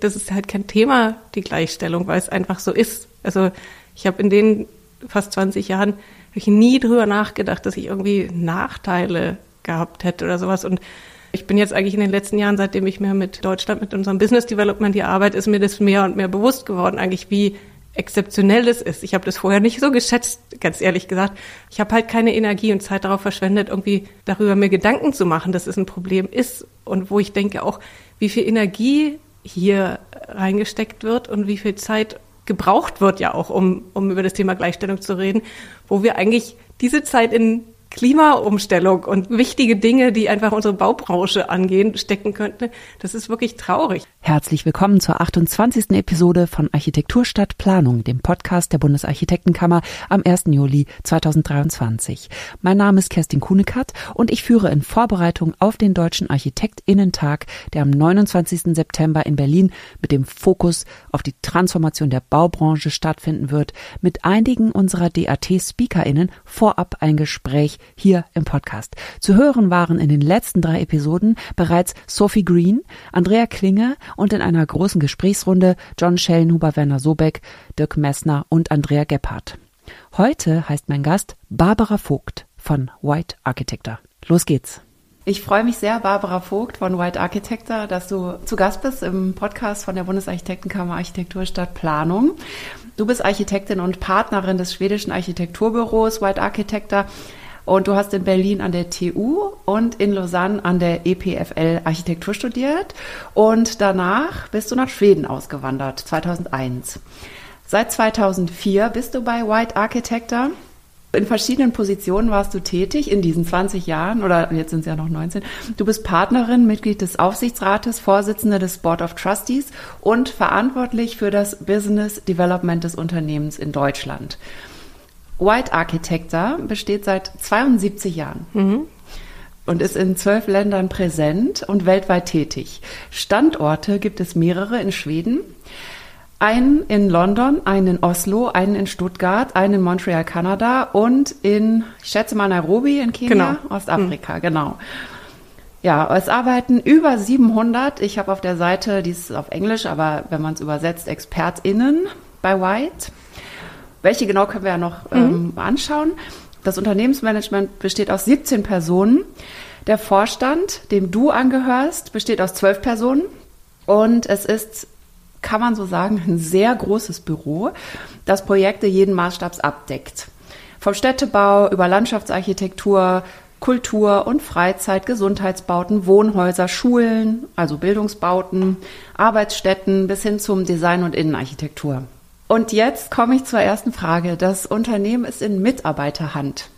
Das ist halt kein Thema, die Gleichstellung, weil es einfach so ist. Also ich habe in den fast 20 Jahren ich nie drüber nachgedacht, dass ich irgendwie Nachteile gehabt hätte oder sowas. Und ich bin jetzt eigentlich in den letzten Jahren, seitdem ich mehr mit Deutschland, mit unserem Business Development hier arbeite, ist mir das mehr und mehr bewusst geworden, eigentlich wie exzeptionell das ist. Ich habe das vorher nicht so geschätzt, ganz ehrlich gesagt. Ich habe halt keine Energie und Zeit darauf verschwendet, irgendwie darüber mir Gedanken zu machen, dass es ein Problem ist. Und wo ich denke auch, wie viel Energie hier reingesteckt wird und wie viel Zeit gebraucht wird ja auch, um, um über das Thema Gleichstellung zu reden, wo wir eigentlich diese Zeit in Klimaumstellung und wichtige Dinge, die einfach unsere Baubranche angehen, stecken könnte. Das ist wirklich traurig. Herzlich willkommen zur 28. Episode von Architekturstadt Planung, dem Podcast der Bundesarchitektenkammer am 1. Juli 2023. Mein Name ist Kerstin Kunekat und ich führe in Vorbereitung auf den Deutschen Architektinnentag, der am 29. September in Berlin mit dem Fokus auf die Transformation der Baubranche stattfinden wird, mit einigen unserer DAT-SpeakerInnen vorab ein Gespräch hier im Podcast. Zu hören waren in den letzten drei Episoden bereits Sophie Green, Andrea Klinge und in einer großen Gesprächsrunde John Schellenhuber, Werner Sobeck, Dirk Messner und Andrea Gebhardt. Heute heißt mein Gast Barbara Vogt von White Architecture. Los geht's. Ich freue mich sehr, Barbara Vogt von White Architecture, dass du zu Gast bist im Podcast von der Bundesarchitektenkammer Architektur Stadt Planung. Du bist Architektin und Partnerin des schwedischen Architekturbüros White Architecture. Und du hast in Berlin an der TU und in Lausanne an der EPFL Architektur studiert. Und danach bist du nach Schweden ausgewandert, 2001. Seit 2004 bist du bei White Architecture. In verschiedenen Positionen warst du tätig in diesen 20 Jahren oder jetzt sind es ja noch 19. Du bist Partnerin, Mitglied des Aufsichtsrates, Vorsitzende des Board of Trustees und verantwortlich für das Business Development des Unternehmens in Deutschland. White Architecture besteht seit 72 Jahren. Mhm. Und ist in zwölf Ländern präsent und weltweit tätig. Standorte gibt es mehrere in Schweden, einen in London, einen in Oslo, einen in Stuttgart, einen in Montreal, Kanada und in, ich schätze mal, Nairobi in Kenia, genau. Ostafrika, mhm. genau. Ja, es arbeiten über 700, ich habe auf der Seite, die ist auf Englisch, aber wenn man es übersetzt, ExpertInnen bei White. Welche genau können wir ja noch mhm. ähm, anschauen. Das Unternehmensmanagement besteht aus 17 Personen. Der Vorstand, dem du angehörst, besteht aus 12 Personen. Und es ist, kann man so sagen, ein sehr großes Büro, das Projekte jeden Maßstabs abdeckt. Vom Städtebau über Landschaftsarchitektur, Kultur und Freizeit, Gesundheitsbauten, Wohnhäuser, Schulen, also Bildungsbauten, Arbeitsstätten bis hin zum Design- und Innenarchitektur. Und jetzt komme ich zur ersten Frage. Das Unternehmen ist in Mitarbeiterhand.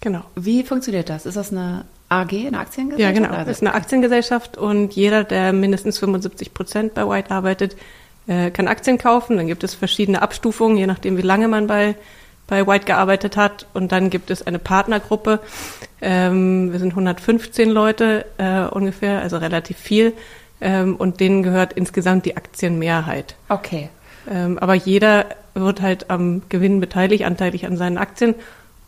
Genau. Wie funktioniert das? Ist das eine AG, eine Aktiengesellschaft? Ja, genau. Das ist eine Aktiengesellschaft und jeder, der mindestens 75 Prozent bei White arbeitet, äh, kann Aktien kaufen. Dann gibt es verschiedene Abstufungen, je nachdem, wie lange man bei, bei White gearbeitet hat. Und dann gibt es eine Partnergruppe. Ähm, wir sind 115 Leute äh, ungefähr, also relativ viel. Ähm, und denen gehört insgesamt die Aktienmehrheit. Okay. Ähm, aber jeder wird halt am Gewinn beteiligt, anteilig an seinen Aktien.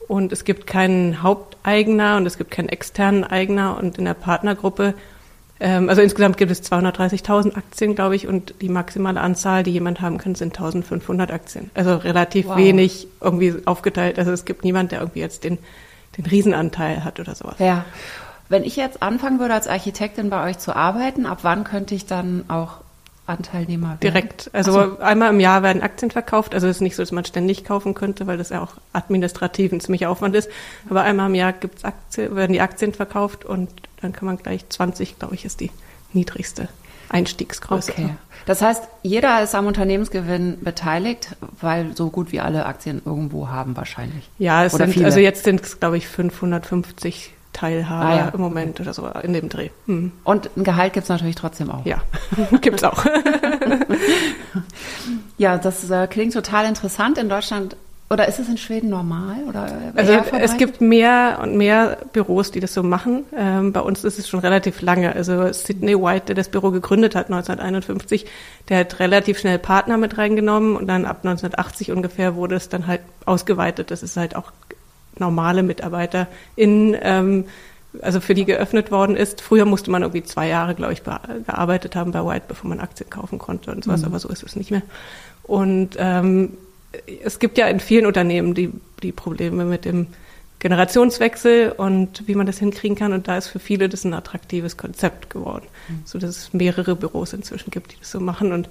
Und es gibt keinen Haupteigner und es gibt keinen externen Eigner. Und in der Partnergruppe, ähm, also insgesamt gibt es 230.000 Aktien, glaube ich, und die maximale Anzahl, die jemand haben kann, sind 1.500 Aktien. Also relativ wow. wenig irgendwie aufgeteilt. Also es gibt niemand, der irgendwie jetzt den, den Riesenanteil hat oder sowas. Ja. Wenn ich jetzt anfangen würde, als Architektin bei euch zu arbeiten, ab wann könnte ich dann auch Anteilnehmer werden? Direkt. Also so. einmal im Jahr werden Aktien verkauft. Also es ist nicht so, dass man ständig kaufen könnte, weil das ja auch administrativ ein ziemlicher Aufwand ist. Aber einmal im Jahr gibt's Aktien, werden die Aktien verkauft und dann kann man gleich 20, glaube ich, ist die niedrigste Einstiegsgröße. Okay. Das heißt, jeder ist am Unternehmensgewinn beteiligt, weil so gut wie alle Aktien irgendwo haben wahrscheinlich. Ja, es Oder sind, viele. also jetzt sind es, glaube ich, 550 Teilhaber ah, ja. im Moment oder so in dem Dreh. Hm. Und ein Gehalt gibt es natürlich trotzdem auch. Ja, gibt es auch. ja, das äh, klingt total interessant. In Deutschland oder ist es in Schweden normal? Oder also es gibt mehr und mehr Büros, die das so machen. Ähm, bei uns ist es schon relativ lange. Also Sidney White, der das Büro gegründet hat 1951, der hat relativ schnell Partner mit reingenommen und dann ab 1980 ungefähr wurde es dann halt ausgeweitet. Das ist halt auch normale Mitarbeiter in ähm, also für die geöffnet worden ist. Früher musste man irgendwie zwei Jahre, glaube ich, gearbeitet haben bei White, bevor man Aktien kaufen konnte und sowas, mhm. aber so ist es nicht mehr. Und ähm, es gibt ja in vielen Unternehmen die, die Probleme mit dem Generationswechsel und wie man das hinkriegen kann. Und da ist für viele das ein attraktives Konzept geworden, mhm. so dass es mehrere Büros inzwischen gibt, die das so machen. Und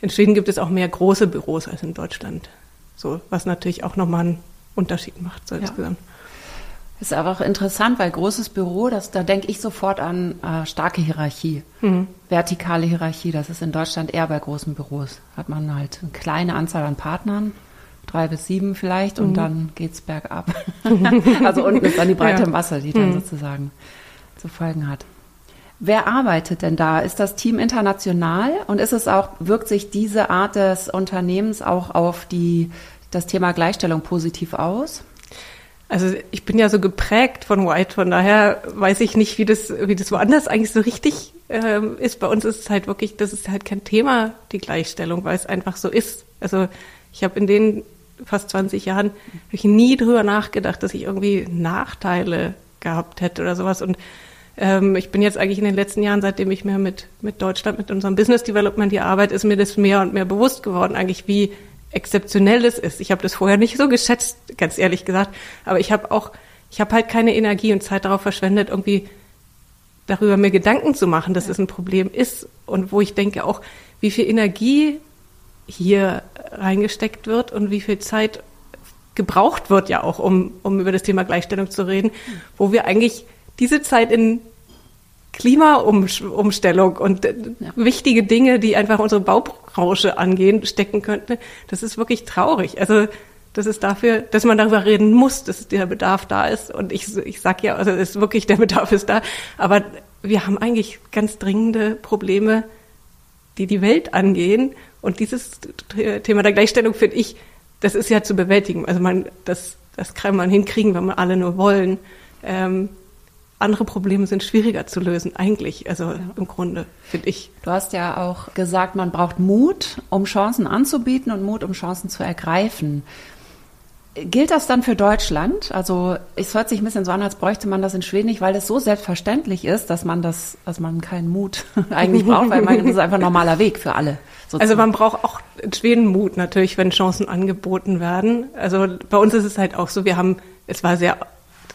in Schweden gibt es auch mehr große Büros als in Deutschland. So, was natürlich auch nochmal einen Unterschied macht so ja. insgesamt. Ist aber auch interessant, weil großes Büro, das, da denke ich sofort an äh, starke Hierarchie, mhm. vertikale Hierarchie. Das ist in Deutschland eher bei großen Büros. Hat man halt eine kleine Anzahl an Partnern, drei bis sieben vielleicht, und mhm. dann geht's bergab. also unten ist dann die Breite ja. im Wasser, die dann mhm. sozusagen zu folgen hat. Wer arbeitet denn da? Ist das Team international und ist es auch, wirkt sich diese Art des Unternehmens auch auf die, das Thema Gleichstellung positiv aus? Also ich bin ja so geprägt von White, von daher weiß ich nicht, wie das, wie das woanders eigentlich so richtig ähm, ist. Bei uns ist es halt wirklich, das ist halt kein Thema, die Gleichstellung, weil es einfach so ist. Also ich habe in den fast 20 Jahren ich nie drüber nachgedacht, dass ich irgendwie Nachteile gehabt hätte oder sowas. Und ähm, ich bin jetzt eigentlich in den letzten Jahren, seitdem ich mehr mit, mit Deutschland, mit unserem Business Development hier arbeite, ist mir das mehr und mehr bewusst geworden, eigentlich wie exzeptionell es ist. Ich habe das vorher nicht so geschätzt, ganz ehrlich gesagt. Aber ich habe auch, ich habe halt keine Energie und Zeit darauf verschwendet, irgendwie darüber mir Gedanken zu machen, dass es ein Problem ist. Und wo ich denke auch, wie viel Energie hier reingesteckt wird und wie viel Zeit gebraucht wird ja auch, um, um über das Thema Gleichstellung zu reden, wo wir eigentlich diese Zeit in Klimaumstellung und ja. wichtige Dinge, die einfach unsere Baubranche angehen, stecken könnten. Das ist wirklich traurig. Also das ist dafür, dass man darüber reden muss, dass der Bedarf da ist. Und ich, ich sag ja, also es ist wirklich, der Bedarf ist da. Aber wir haben eigentlich ganz dringende Probleme, die die Welt angehen. Und dieses Thema der Gleichstellung finde ich, das ist ja zu bewältigen. Also man, das, das kann man hinkriegen, wenn man alle nur wollen. Ähm, andere Probleme sind schwieriger zu lösen, eigentlich, also ja. im Grunde, finde ich. Du hast ja auch gesagt, man braucht Mut, um Chancen anzubieten und Mut, um Chancen zu ergreifen. Gilt das dann für Deutschland? Also es hört sich ein bisschen so an, als bräuchte man das in Schweden nicht, weil es so selbstverständlich ist, dass man das, dass man keinen Mut eigentlich braucht, weil man, das ist einfach ein normaler Weg für alle. Sozusagen. Also man braucht auch in Schweden Mut natürlich, wenn Chancen angeboten werden. Also bei uns ist es halt auch so, wir haben, es war sehr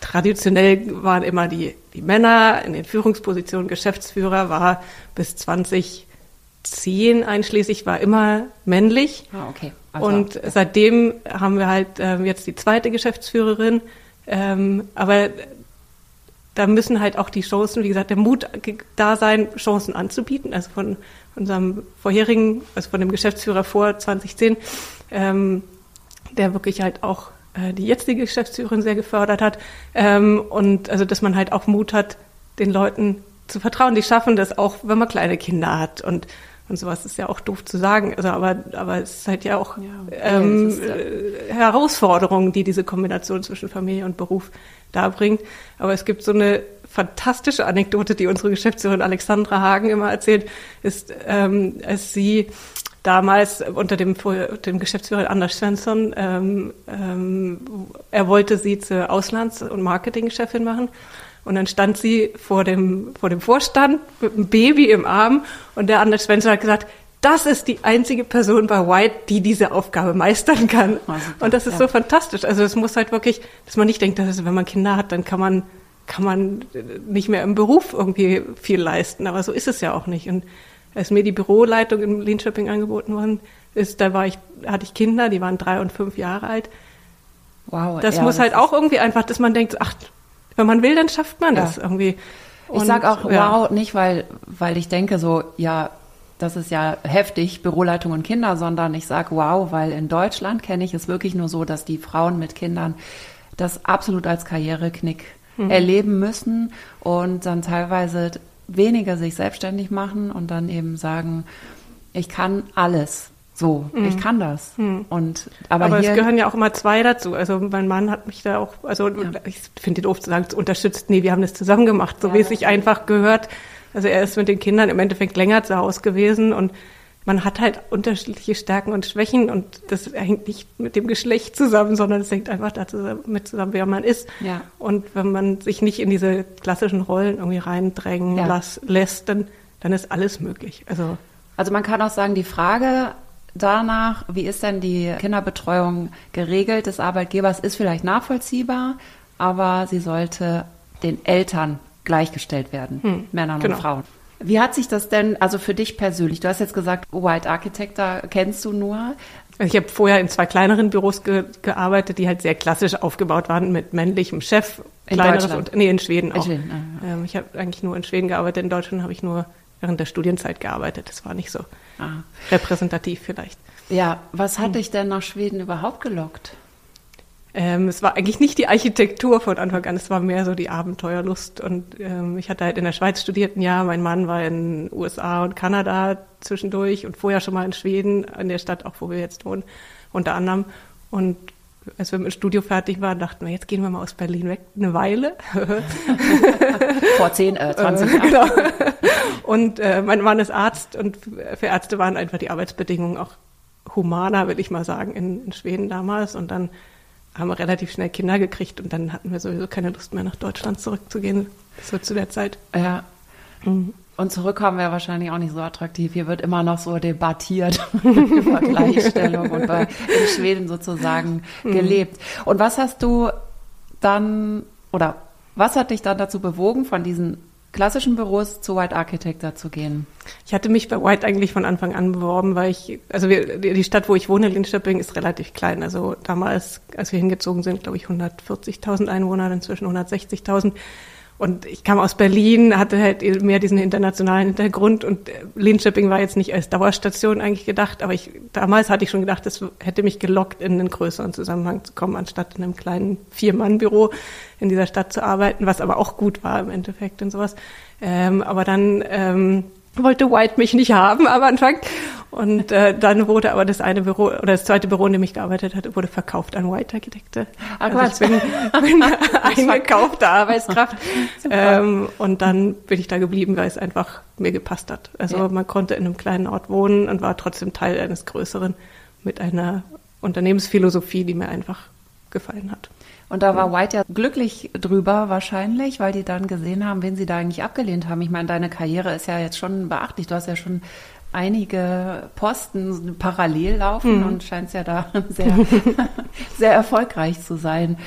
traditionell waren immer die, die Männer in den Führungspositionen, Geschäftsführer war bis 2010 einschließlich, war immer männlich. Ah, okay. Also, und ja. seitdem haben wir halt äh, jetzt die zweite Geschäftsführerin. Ähm, aber da müssen halt auch die Chancen, wie gesagt, der Mut da sein, Chancen anzubieten. Also von unserem vorherigen, also von dem Geschäftsführer vor 2010, ähm, der wirklich halt auch die jetzige Geschäftsführerin sehr gefördert hat. Ähm, und also, dass man halt auch Mut hat, den Leuten zu vertrauen. Die schaffen das auch, wenn man kleine Kinder hat und und sowas ist ja auch doof zu sagen. Also aber aber es ist halt ja auch ja, ähm, ist, äh, Herausforderungen, die diese Kombination zwischen Familie und Beruf darbringt. Aber es gibt so eine fantastische Anekdote, die unsere Geschäftsführerin Alexandra Hagen immer erzählt, ist, ähm, als sie damals unter dem, dem Geschäftsführer Anders Svensson, ähm, ähm, er wollte sie zur Auslands- und Marketingchefin machen. Und dann stand sie vor dem, vor dem Vorstand mit einem Baby im Arm und der Anders Svensson hat gesagt, das ist die einzige Person bei White, die diese Aufgabe meistern kann. Oh, und das ist ja. so fantastisch. Also es muss halt wirklich, dass man nicht denkt, dass wenn man Kinder hat, dann kann man, kann man nicht mehr im Beruf irgendwie viel leisten. Aber so ist es ja auch nicht. Und als mir die Büroleitung in Linköping angeboten worden ist, da war ich, hatte ich Kinder, die waren drei und fünf Jahre alt. Wow. Das ja, muss das halt auch irgendwie einfach, dass man denkt, ach, wenn man will, dann schafft man ja. das irgendwie. Und, ich sage auch ja. wow, nicht weil, weil ich denke so, ja, das ist ja heftig, Büroleitung und Kinder, sondern ich sage wow, weil in Deutschland kenne ich es wirklich nur so, dass die Frauen mit Kindern das absolut als Karriereknick mhm. erleben müssen und dann teilweise weniger sich selbstständig machen und dann eben sagen, ich kann alles. So, mhm. ich kann das. Mhm. Und aber, aber es gehören ja auch immer zwei dazu. Also mein Mann hat mich da auch, also ja. ich finde den doof zu sagen, unterstützt. Nee, wir haben das zusammen gemacht, so ja, wie es sich einfach gehört. Also er ist mit den Kindern im Endeffekt länger zu Hause gewesen und man hat halt unterschiedliche Stärken und Schwächen und das hängt nicht mit dem Geschlecht zusammen, sondern es hängt einfach damit zusammen, wer man ist. Ja. Und wenn man sich nicht in diese klassischen Rollen irgendwie reindrängen ja. las, lässt, dann, dann ist alles möglich. Also, also man kann auch sagen, die Frage danach, wie ist denn die Kinderbetreuung geregelt des Arbeitgebers, ist vielleicht nachvollziehbar, aber sie sollte den Eltern gleichgestellt werden, hm, Männern genau. und Frauen. Wie hat sich das denn, also für dich persönlich, du hast jetzt gesagt, White Architect, da kennst du nur. Ich habe vorher in zwei kleineren Büros ge gearbeitet, die halt sehr klassisch aufgebaut waren mit männlichem Chef. In Deutschland? Und, nee, in Schweden auch. In Schweden, ah, ja. ähm, ich habe eigentlich nur in Schweden gearbeitet. In Deutschland habe ich nur während der Studienzeit gearbeitet. Das war nicht so ah. repräsentativ vielleicht. Ja, was hat hm. dich denn nach Schweden überhaupt gelockt? Ähm, es war eigentlich nicht die Architektur von Anfang an, es war mehr so die Abenteuerlust. Und ähm, ich hatte halt in der Schweiz studiert ein Jahr, mein Mann war in USA und Kanada zwischendurch und vorher schon mal in Schweden, in der Stadt auch, wo wir jetzt wohnen, unter anderem. Und als wir mit dem Studio fertig waren, dachten wir, jetzt gehen wir mal aus Berlin weg, eine Weile. Vor 10, äh, 20 äh, Jahren. genau. Und äh, mein Mann ist Arzt und für Ärzte waren einfach die Arbeitsbedingungen auch humaner, will ich mal sagen, in, in Schweden damals. Und dann haben wir relativ schnell Kinder gekriegt und dann hatten wir sowieso keine Lust mehr nach Deutschland zurückzugehen. So zu der Zeit. Ja. Mhm. Und zurückkommen wäre wahrscheinlich auch nicht so attraktiv. Hier wird immer noch so debattiert über Gleichstellung und bei, in Schweden sozusagen mhm. gelebt. Und was hast du dann oder was hat dich dann dazu bewogen, von diesen klassischen Büros zu White Architecture zu gehen? Ich hatte mich bei White eigentlich von Anfang an beworben, weil ich, also wir, die Stadt, wo ich wohne, Linköping, ist relativ klein. Also damals, als wir hingezogen sind, glaube ich, 140.000 Einwohner, inzwischen 160.000. Und ich kam aus Berlin, hatte halt mehr diesen internationalen Hintergrund und äh, Linköping war jetzt nicht als Dauerstation eigentlich gedacht, aber ich, damals hatte ich schon gedacht, das hätte mich gelockt, in einen größeren Zusammenhang zu kommen, anstatt in einem kleinen Vier-Mann-Büro in dieser Stadt zu arbeiten, was aber auch gut war im Endeffekt und sowas. Ähm, aber dann ähm, wollte White mich nicht haben am Anfang. Und äh, dann wurde aber das eine Büro oder das zweite Büro, in dem ich gearbeitet hatte, wurde verkauft an White Architekte. Ach, also ich bin, bin eingekaufte Arbeitskraft. ähm, und dann bin ich da geblieben, weil es einfach mir gepasst hat. Also ja. man konnte in einem kleinen Ort wohnen und war trotzdem Teil eines größeren mit einer Unternehmensphilosophie, die mir einfach gefallen hat. Und da war White ja glücklich drüber wahrscheinlich, weil die dann gesehen haben, wen sie da eigentlich abgelehnt haben. Ich meine, deine Karriere ist ja jetzt schon beachtlich. Du hast ja schon einige Posten parallel laufen mhm. und scheinst ja da sehr, sehr erfolgreich zu sein.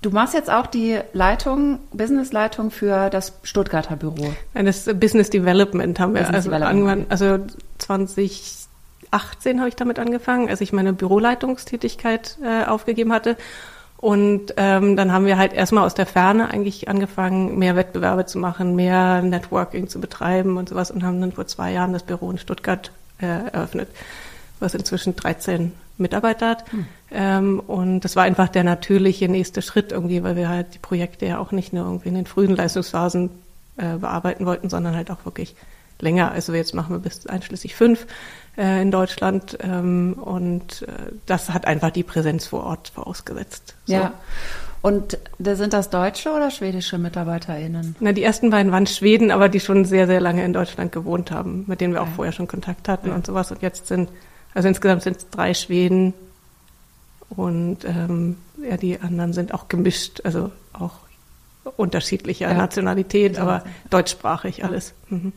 Du machst jetzt auch die Leitung, Businessleitung für das Stuttgarter Büro. Das Business Development haben wir Business also angefangen. Also 2018 habe ich damit angefangen, als ich meine Büroleitungstätigkeit äh, aufgegeben hatte und ähm, dann haben wir halt erstmal aus der Ferne eigentlich angefangen, mehr Wettbewerbe zu machen, mehr Networking zu betreiben und sowas und haben dann vor zwei Jahren das Büro in Stuttgart äh, eröffnet, was inzwischen 13 Mitarbeiter hat. Hm. Ähm, und das war einfach der natürliche nächste Schritt irgendwie, weil wir halt die Projekte ja auch nicht nur irgendwie in den frühen Leistungsphasen äh, bearbeiten wollten, sondern halt auch wirklich länger. Also jetzt machen wir bis einschließlich fünf äh, in Deutschland ähm, und äh, das hat einfach die Präsenz vor Ort vorausgesetzt. So. Ja. Und sind das deutsche oder schwedische MitarbeiterInnen? Na, die ersten beiden waren Schweden, aber die schon sehr, sehr lange in Deutschland gewohnt haben, mit denen wir auch vorher schon Kontakt hatten ja. und sowas. Und jetzt sind, also insgesamt sind es drei Schweden und ähm, ja, die anderen sind auch gemischt, also auch unterschiedlicher ja. Nationalität, aber deutschsprachig alles. Mhm.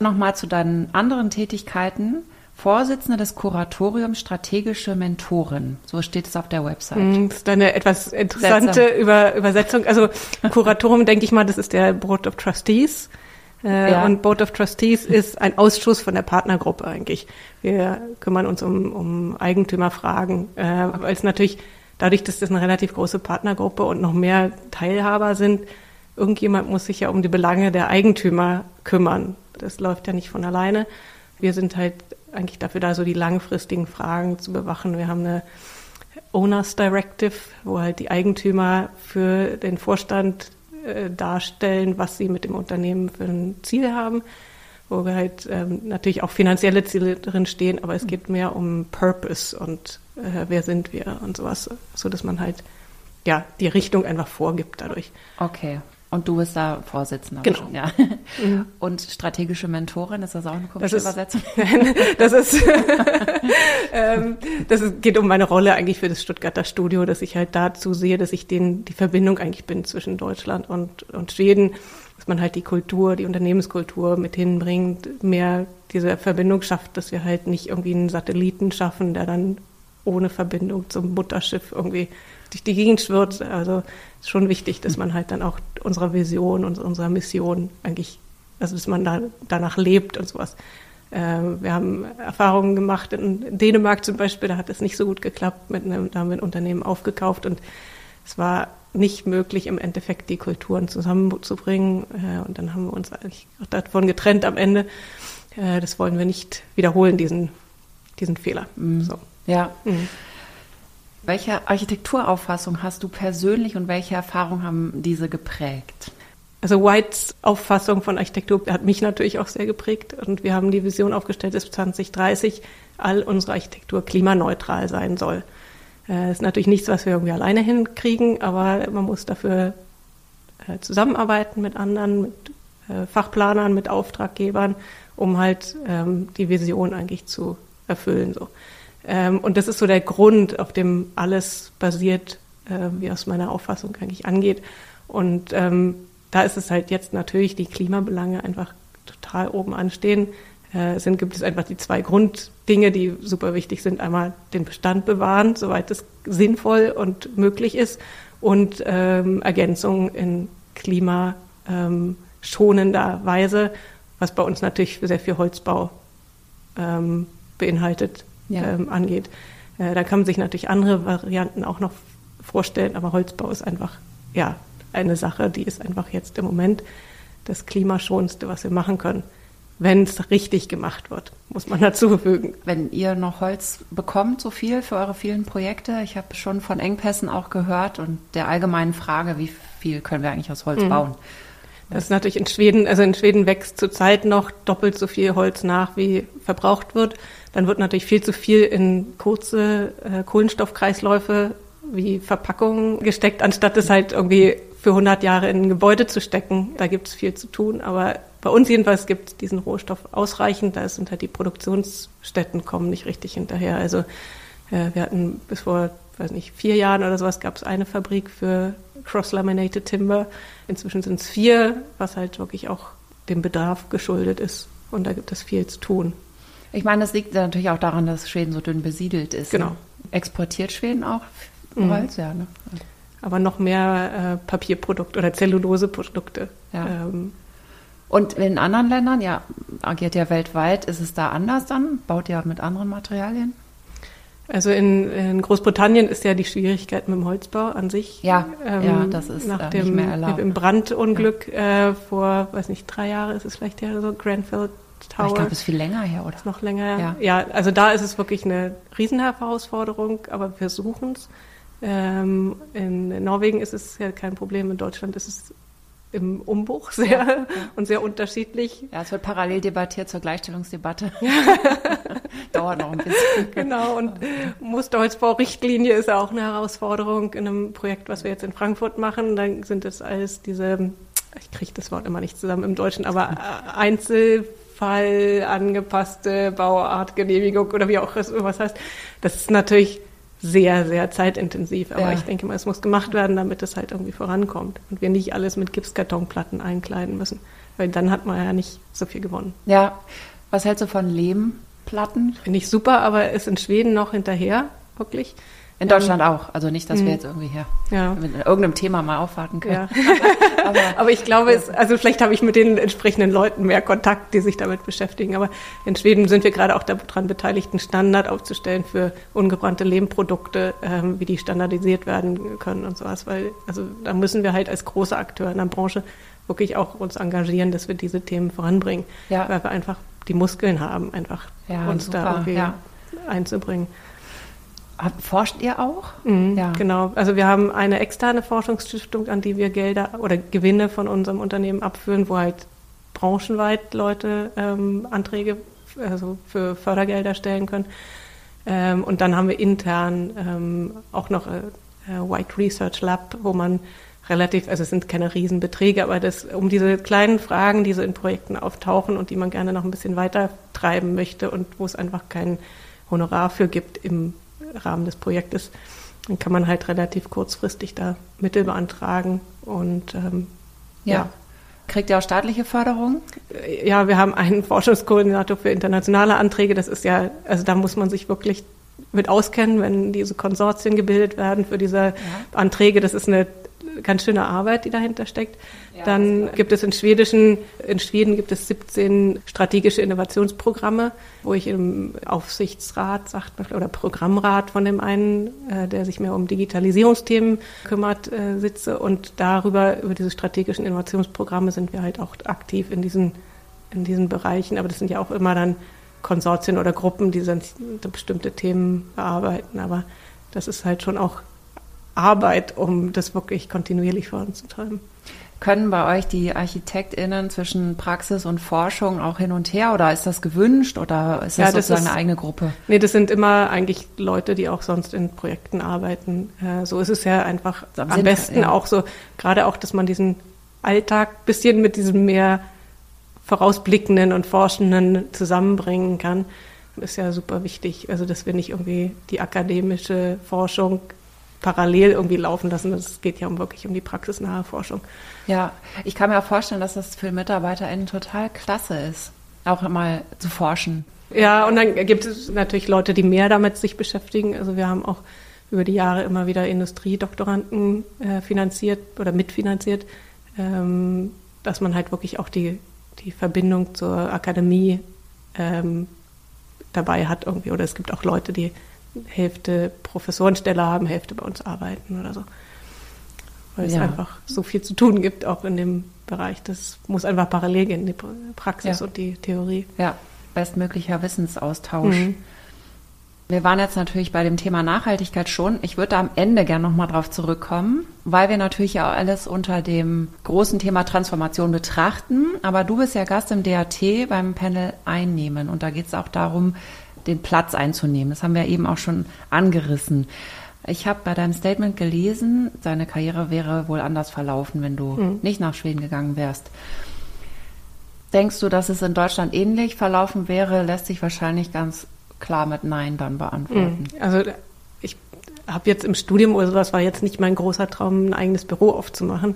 Nochmal zu deinen anderen Tätigkeiten. Vorsitzende des Kuratoriums Strategische Mentoren. So steht es auf der Website. Hm, das ist eine etwas interessante Über Übersetzung. Also Kuratorium, denke ich mal, das ist der Board of Trustees. Äh, ja. Und Board of Trustees ist ein Ausschuss von der Partnergruppe eigentlich. Wir kümmern uns um, um Eigentümerfragen, äh, weil es natürlich dadurch, dass das eine relativ große Partnergruppe und noch mehr Teilhaber sind, irgendjemand muss sich ja um die Belange der Eigentümer kümmern. Das läuft ja nicht von alleine. Wir sind halt eigentlich dafür da, so die langfristigen Fragen zu bewachen. Wir haben eine Owners Directive, wo halt die Eigentümer für den Vorstand äh, darstellen, was sie mit dem Unternehmen für ein Ziel haben, wo wir halt ähm, natürlich auch finanzielle Ziele drin stehen, aber es geht mehr um Purpose und äh, wer sind wir und sowas, so dass man halt ja die Richtung einfach vorgibt dadurch. Okay. Und du bist da Vorsitzender. Genau. Schon, ja. Mhm. Und strategische Mentorin, ist das auch eine komische das ist, Übersetzung? das ist, ähm, das ist, geht um meine Rolle eigentlich für das Stuttgarter Studio, dass ich halt dazu sehe, dass ich den, die Verbindung eigentlich bin zwischen Deutschland und, und Schweden, dass man halt die Kultur, die Unternehmenskultur mit hinbringt, mehr diese Verbindung schafft, dass wir halt nicht irgendwie einen Satelliten schaffen, der dann ohne Verbindung zum Mutterschiff irgendwie durch die Gegend schwirrt. Also ist schon wichtig, dass man halt dann auch unserer Vision und unserer Mission eigentlich, also dass man da danach lebt und sowas. Äh, wir haben Erfahrungen gemacht in Dänemark zum Beispiel, da hat es nicht so gut geklappt, mit einem, da haben wir ein Unternehmen aufgekauft und es war nicht möglich, im Endeffekt die Kulturen zusammenzubringen. Äh, und dann haben wir uns eigentlich auch davon getrennt am Ende. Äh, das wollen wir nicht wiederholen, diesen, diesen Fehler. Mhm. So. Ja. Mhm. Welche Architekturauffassung hast du persönlich und welche Erfahrungen haben diese geprägt? Also Whites Auffassung von Architektur hat mich natürlich auch sehr geprägt und wir haben die Vision aufgestellt, dass 2030 all unsere Architektur klimaneutral sein soll. Das äh, ist natürlich nichts, was wir irgendwie alleine hinkriegen, aber man muss dafür äh, zusammenarbeiten mit anderen, mit äh, Fachplanern, mit Auftraggebern, um halt ähm, die Vision eigentlich zu erfüllen. So. Ähm, und das ist so der Grund, auf dem alles basiert, äh, wie aus meiner Auffassung eigentlich angeht. Und ähm, da ist es halt jetzt natürlich die Klimabelange einfach total oben anstehen. Äh, sind, gibt es einfach die zwei Grunddinge, die super wichtig sind. Einmal den Bestand bewahren, soweit es sinnvoll und möglich ist, und ähm, Ergänzung in klimaschonender ähm, Weise, was bei uns natürlich sehr viel Holzbau ähm, beinhaltet ja. ähm, angeht. Äh, da kann man sich natürlich andere Varianten auch noch vorstellen, aber Holzbau ist einfach ja eine Sache, die ist einfach jetzt im Moment das klimaschonendste, was wir machen können. Wenn es richtig gemacht wird, muss man dazu fügen. Wenn ihr noch Holz bekommt, so viel für eure vielen Projekte, ich habe schon von Engpässen auch gehört und der allgemeinen Frage, wie viel können wir eigentlich aus Holz mhm. bauen? Das ist natürlich in Schweden, also in Schweden wächst zurzeit noch doppelt so viel Holz nach, wie verbraucht wird. Dann wird natürlich viel zu viel in kurze äh, Kohlenstoffkreisläufe wie Verpackungen gesteckt, anstatt es halt irgendwie für 100 Jahre in ein Gebäude zu stecken. Da gibt es viel zu tun, aber bei uns jedenfalls gibt es diesen Rohstoff ausreichend. Da sind halt die Produktionsstätten kommen nicht richtig hinterher. Also äh, wir hatten bis vor, weiß nicht, vier Jahren oder sowas gab es eine Fabrik für Cross-Laminated Timber. Inzwischen sind es vier, was halt wirklich auch dem Bedarf geschuldet ist. Und da gibt es viel zu tun. Ich meine, das liegt natürlich auch daran, dass Schweden so dünn besiedelt ist. Genau. Ne? Exportiert Schweden auch mhm. Holz, ja. Ne? Aber noch mehr äh, Papierprodukte oder Zelluloseprodukte. Ja. Ähm, und in anderen Ländern, ja, agiert ja weltweit, ist es da anders dann? Baut ihr mit anderen Materialien? Also in, in, Großbritannien ist ja die Schwierigkeit mit dem Holzbau an sich. Ja, ähm, ja das ist nach dem, nicht mehr erlaubt. Im Brandunglück ja. äh, vor, weiß nicht, drei Jahre ist es vielleicht ja so, Grenfell Tower. Ich glaube, es ist viel länger her, oder? Ist noch länger Ja. ja, also da ist es wirklich eine Riesenherausforderung, aber wir versuchen es. Ähm, in Norwegen ist es ja kein Problem, in Deutschland ist es im Umbruch sehr ja, ja. und sehr unterschiedlich. Ja, es wird parallel debattiert zur Gleichstellungsdebatte. Dauert noch ein bisschen. Genau, und Musterholzbaurichtlinie ist auch eine Herausforderung in einem Projekt, was wir jetzt in Frankfurt machen. Dann sind es alles diese, ich kriege das Wort immer nicht zusammen im Deutschen, aber Einzelfall angepasste Bauartgenehmigung oder wie auch was heißt. Das ist natürlich sehr, sehr zeitintensiv. Aber ja. ich denke mal, es muss gemacht werden, damit es halt irgendwie vorankommt. Und wir nicht alles mit Gipskartonplatten einkleiden müssen. Weil dann hat man ja nicht so viel gewonnen. Ja. Was hältst du von Lehmplatten? Finde ich super, aber ist in Schweden noch hinterher, wirklich. In Deutschland ähm, auch. Also nicht, dass wir mhm. jetzt irgendwie hier ja. mit irgendeinem Thema mal aufwarten können. Ja. aber, aber, ich glaube, es, also vielleicht habe ich mit den entsprechenden Leuten mehr Kontakt, die sich damit beschäftigen. Aber in Schweden sind wir gerade auch daran beteiligt, einen Standard aufzustellen für ungebrannte Lehmprodukte, ähm, wie die standardisiert werden können und sowas. Weil, also da müssen wir halt als großer Akteur in der Branche wirklich auch uns engagieren, dass wir diese Themen voranbringen. Ja. Weil wir einfach die Muskeln haben, einfach uns super. da irgendwie einzubringen. Forscht ihr auch? Mhm, ja. Genau. Also wir haben eine externe Forschungsstiftung, an die wir Gelder oder Gewinne von unserem Unternehmen abführen, wo halt branchenweit Leute ähm, Anträge also für Fördergelder stellen können. Ähm, und dann haben wir intern ähm, auch noch äh, White Research Lab, wo man relativ, also es sind keine Riesenbeträge, aber das, um diese kleinen Fragen, die so in Projekten auftauchen und die man gerne noch ein bisschen weiter treiben möchte und wo es einfach kein Honorar für gibt im Rahmen des Projektes, dann kann man halt relativ kurzfristig da Mittel beantragen und ähm, ja. ja. Kriegt ihr auch staatliche Förderung? Ja, wir haben einen Forschungskoordinator für internationale Anträge. Das ist ja, also da muss man sich wirklich mit auskennen, wenn diese Konsortien gebildet werden für diese ja. Anträge. Das ist eine ganz schöne Arbeit, die dahinter steckt. Ja, Dann gibt es in schwedischen, in Schweden gibt es 17 strategische Innovationsprogramme, wo ich im Aufsichtsrat, sagt man, oder Programmrat von dem einen, äh, der sich mehr um Digitalisierungsthemen kümmert, äh, sitze. Und darüber, über diese strategischen Innovationsprogramme sind wir halt auch aktiv in diesen, in diesen Bereichen. Aber das sind ja auch immer dann Konsortien oder Gruppen, die dann bestimmte Themen bearbeiten. Aber das ist halt schon auch Arbeit, um das wirklich kontinuierlich voranzutreiben. Können bei euch die ArchitektInnen zwischen Praxis und Forschung auch hin und her oder ist das gewünscht oder ist das, ja, das sozusagen ist, eine eigene Gruppe? Nee, das sind immer eigentlich Leute, die auch sonst in Projekten arbeiten. Äh, so ist es ja einfach am, am besten ja. auch so, gerade auch, dass man diesen Alltag bisschen mit diesem mehr vorausblickenden und forschenden zusammenbringen kann, ist ja super wichtig. Also, dass wir nicht irgendwie die akademische Forschung parallel irgendwie laufen lassen. Es geht ja um wirklich um die praxisnahe Forschung. Ja, ich kann mir auch vorstellen, dass das für MitarbeiterInnen total klasse ist, auch mal zu forschen. Ja, und dann gibt es natürlich Leute, die mehr damit sich beschäftigen. Also wir haben auch über die Jahre immer wieder Industriedoktoranden äh, finanziert oder mitfinanziert, ähm, dass man halt wirklich auch die, die Verbindung zur Akademie ähm, dabei hat irgendwie. Oder es gibt auch Leute, die Hälfte Professorenstelle haben, Hälfte bei uns arbeiten oder so. Weil ja. es einfach so viel zu tun gibt, auch in dem Bereich. Das muss einfach parallel gehen, die Praxis ja. und die Theorie. Ja, bestmöglicher Wissensaustausch. Mhm. Wir waren jetzt natürlich bei dem Thema Nachhaltigkeit schon. Ich würde am Ende gerne nochmal drauf zurückkommen, weil wir natürlich ja alles unter dem großen Thema Transformation betrachten. Aber du bist ja Gast im DAT beim Panel Einnehmen und da geht es auch darum, den Platz einzunehmen. Das haben wir eben auch schon angerissen. Ich habe bei deinem Statement gelesen, deine Karriere wäre wohl anders verlaufen, wenn du mhm. nicht nach Schweden gegangen wärst. Denkst du, dass es in Deutschland ähnlich verlaufen wäre? Lässt sich wahrscheinlich ganz klar mit Nein dann beantworten. Mhm. Also ich habe jetzt im Studium oder sowas war jetzt nicht mein großer Traum, ein eigenes Büro aufzumachen.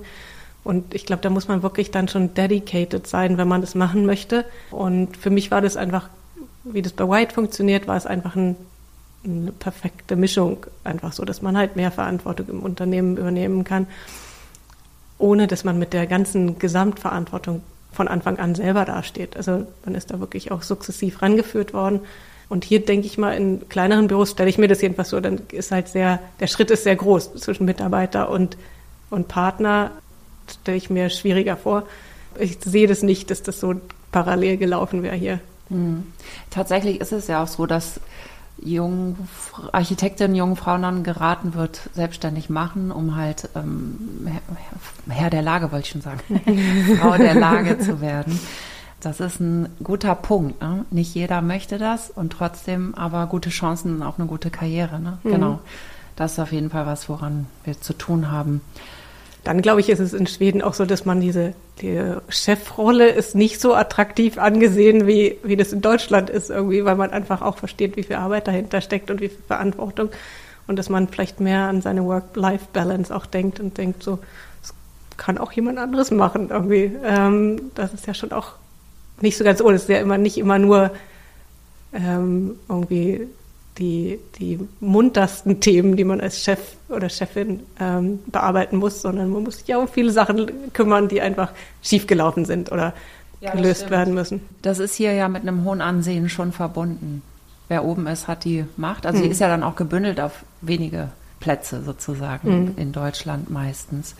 Und ich glaube, da muss man wirklich dann schon dedicated sein, wenn man das machen möchte. Und für mich war das einfach wie das bei White funktioniert, war es einfach ein, eine perfekte Mischung. Einfach so, dass man halt mehr Verantwortung im Unternehmen übernehmen kann, ohne dass man mit der ganzen Gesamtverantwortung von Anfang an selber dasteht. Also man ist da wirklich auch sukzessiv rangeführt worden. Und hier denke ich mal, in kleineren Büros stelle ich mir das jedenfalls so, dann ist halt sehr, der Schritt ist sehr groß zwischen Mitarbeiter und, und Partner, stelle ich mir schwieriger vor. Ich sehe das nicht, dass das so parallel gelaufen wäre hier. Hm. Tatsächlich ist es ja auch so, dass jungen Architektinnen, jungen Frauen dann geraten wird, selbstständig machen, um halt ähm, Herr der Lage, wollte ich schon sagen, Frau der Lage zu werden. Das ist ein guter Punkt. Ne? Nicht jeder möchte das und trotzdem aber gute Chancen auf eine gute Karriere. Ne? Mhm. Genau. Das ist auf jeden Fall was, woran wir zu tun haben. Dann glaube ich, ist es in Schweden auch so, dass man diese die Chefrolle ist nicht so attraktiv angesehen, wie, wie das in Deutschland ist irgendwie, weil man einfach auch versteht, wie viel Arbeit dahinter steckt und wie viel Verantwortung und dass man vielleicht mehr an seine Work-Life-Balance auch denkt und denkt so, das kann auch jemand anderes machen irgendwie. Ähm, das ist ja schon auch nicht so ganz ohne. Es ist ja immer nicht immer nur ähm, irgendwie die, die muntersten Themen, die man als Chef oder Chefin ähm, bearbeiten muss, sondern man muss sich ja um viele Sachen kümmern, die einfach schiefgelaufen sind oder ja, gelöst werden müssen. Das ist hier ja mit einem hohen Ansehen schon verbunden. Wer oben ist, hat die Macht. Also mhm. sie ist ja dann auch gebündelt auf wenige Plätze sozusagen mhm. in Deutschland meistens.